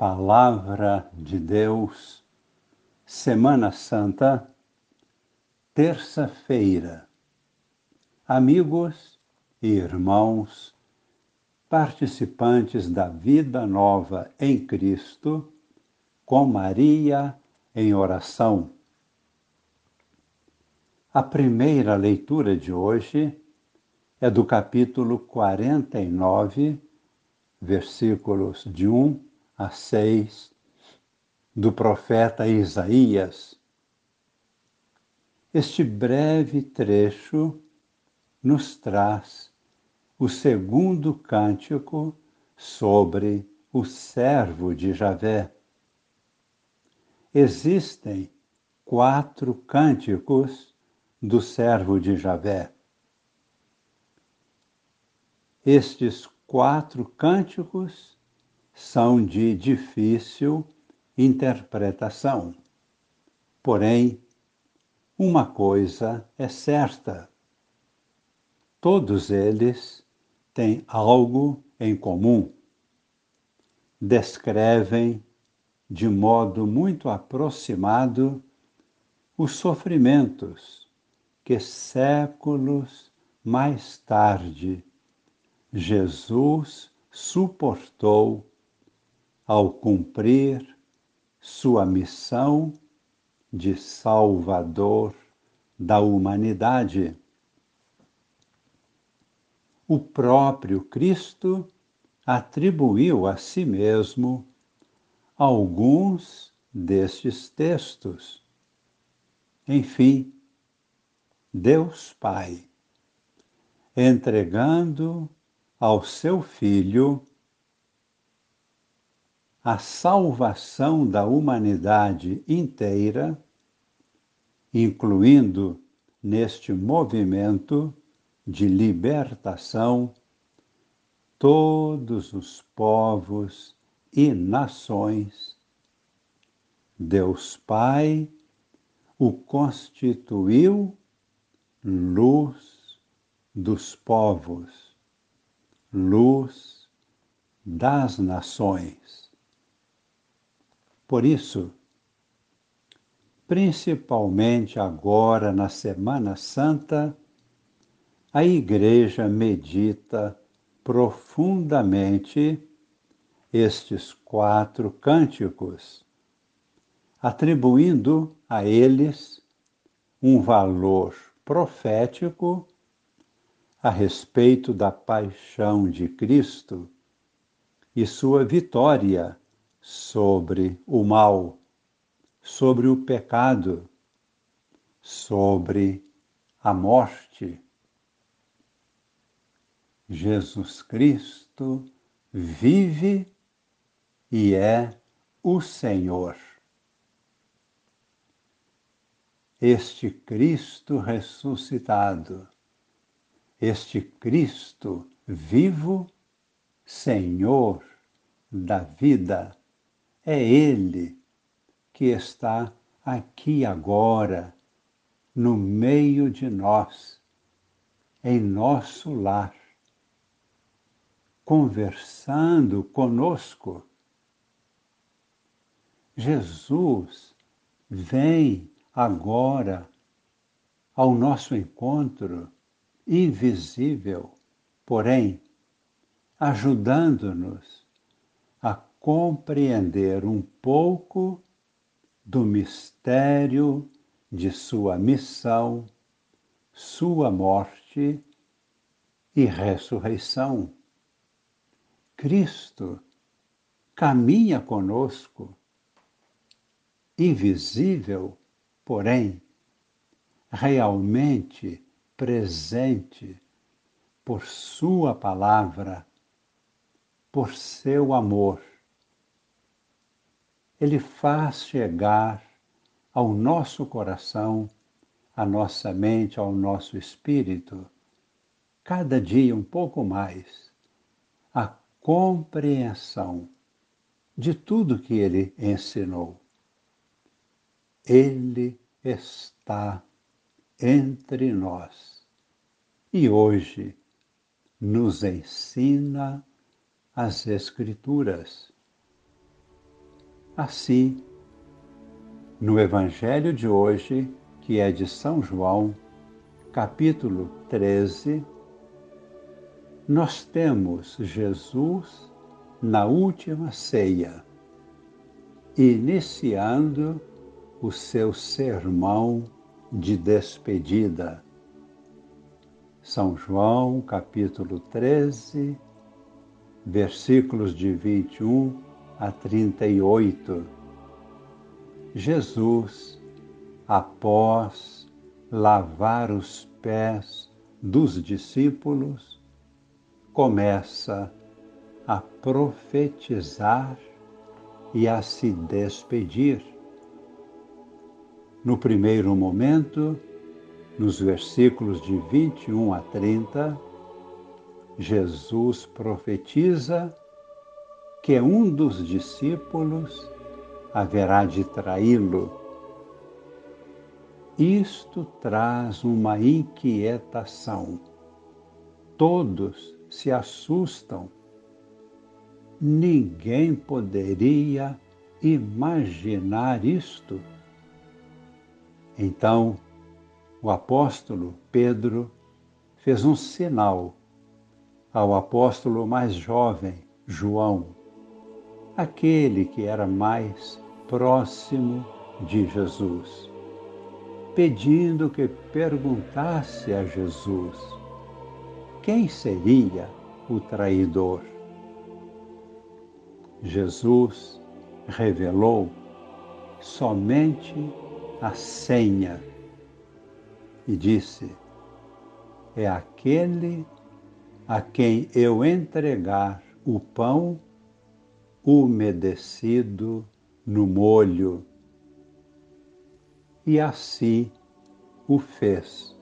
Palavra de Deus, Semana Santa, terça-feira. Amigos e irmãos, participantes da vida nova em Cristo, com Maria em oração. A primeira leitura de hoje é do capítulo 49, versículos de 1 a 6 do profeta Isaías. Este breve trecho nos traz o segundo cântico sobre o servo de Javé. Existem quatro cânticos do servo de Javé. Estes quatro cânticos são de difícil interpretação. Porém, uma coisa é certa: todos eles têm algo em comum. Descrevem de modo muito aproximado os sofrimentos que séculos mais tarde Jesus suportou ao cumprir sua missão de Salvador da humanidade. O próprio Cristo atribuiu a si mesmo alguns destes textos. Enfim, Deus Pai, entregando ao seu Filho a salvação da humanidade inteira, incluindo neste movimento de libertação todos os povos e nações. Deus Pai o constituiu luz dos povos, luz das nações. Por isso, principalmente agora na Semana Santa, a Igreja medita profundamente estes quatro cânticos, atribuindo a eles um valor profético a respeito da paixão de Cristo e sua vitória sobre o mal, sobre o pecado, sobre a morte. Jesus Cristo vive e é o Senhor. Este Cristo ressuscitado, este Cristo vivo, Senhor da vida, é Ele que está aqui agora, no meio de nós, em nosso lar, conversando conosco. Jesus vem agora ao nosso encontro, invisível, porém, ajudando-nos compreender um pouco do mistério de sua missão, sua morte e ressurreição. Cristo caminha conosco, invisível, porém, realmente presente por Sua palavra, por seu amor ele faz chegar ao nosso coração, à nossa mente, ao nosso espírito, cada dia um pouco mais, a compreensão de tudo que ele ensinou. Ele está entre nós e hoje nos ensina as Escrituras Assim, no Evangelho de hoje, que é de São João, capítulo 13, nós temos Jesus na última ceia, iniciando o seu sermão de despedida. São João, capítulo 13, versículos de 21 a 38. Jesus, após lavar os pés dos discípulos, começa a profetizar e a se despedir. No primeiro momento, nos versículos de 21 a 30, Jesus profetiza que um dos discípulos haverá de traí-lo. Isto traz uma inquietação. Todos se assustam. Ninguém poderia imaginar isto. Então, o apóstolo Pedro fez um sinal ao apóstolo mais jovem, João, aquele que era mais próximo de Jesus, pedindo que perguntasse a Jesus quem seria o traidor. Jesus revelou somente a senha e disse: É aquele a quem eu entregar o pão umedecido no molho. E assim o fez.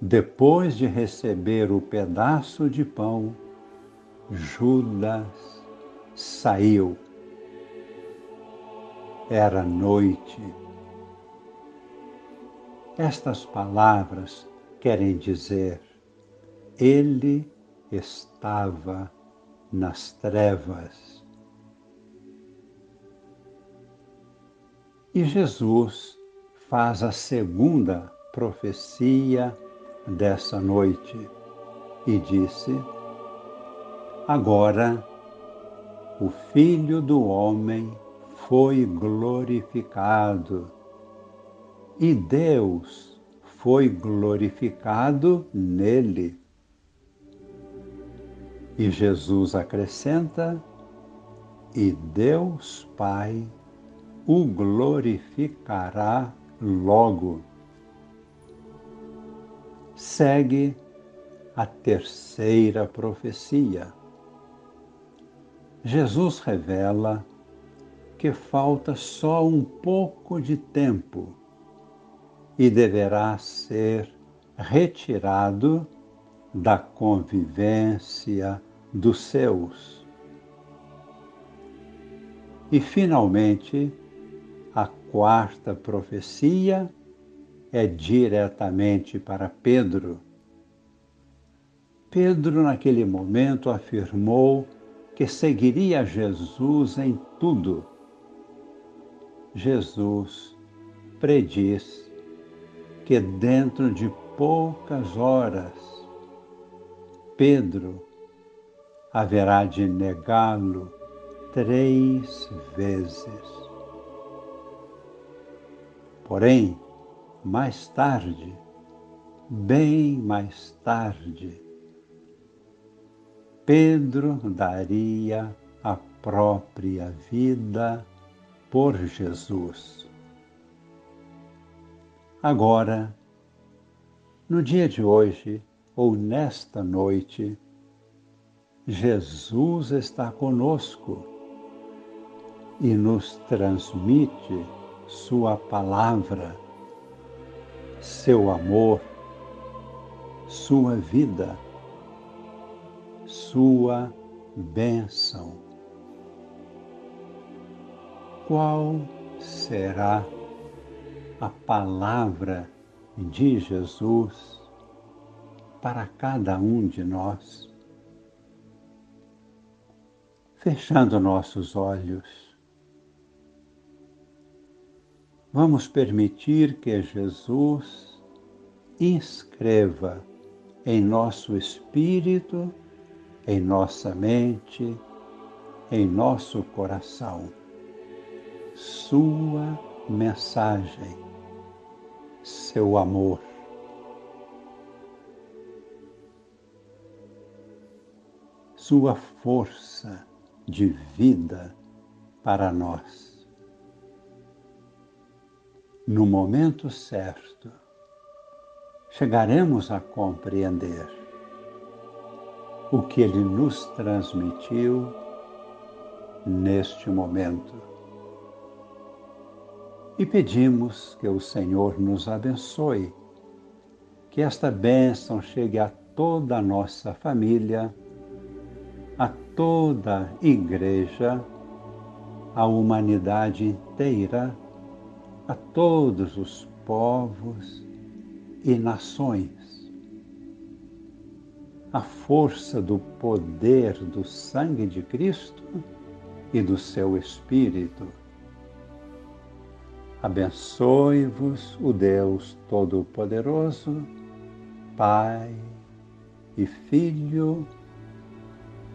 Depois de receber o pedaço de pão, Judas saiu. Era noite. Estas palavras querem dizer ele estava nas trevas. E Jesus faz a segunda profecia dessa noite e disse: Agora o Filho do Homem foi glorificado e Deus foi glorificado nele. E Jesus acrescenta: E Deus Pai o glorificará logo. Segue a terceira profecia. Jesus revela que falta só um pouco de tempo e deverá ser retirado da convivência dos seus. E, finalmente, a quarta profecia é diretamente para Pedro. Pedro, naquele momento, afirmou que seguiria Jesus em tudo. Jesus prediz que dentro de poucas horas, Pedro haverá de negá-lo três vezes. Porém, mais tarde, bem mais tarde, Pedro daria a própria vida por Jesus. Agora, no dia de hoje ou nesta noite, Jesus está conosco e nos transmite Sua palavra, seu amor, Sua vida, Sua bênção. Qual será a palavra de Jesus para cada um de nós? Fechando nossos olhos. Vamos permitir que Jesus inscreva em nosso espírito, em nossa mente, em nosso coração, Sua mensagem, seu amor. Sua força de vida para nós. No momento certo, chegaremos a compreender o que ele nos transmitiu neste momento. E pedimos que o Senhor nos abençoe, que esta bênção chegue a toda a nossa família, a toda igreja, a humanidade inteira, a todos os povos e nações. A força do poder do sangue de Cristo e do seu Espírito. Abençoe-vos o Deus Todo-Poderoso, Pai e Filho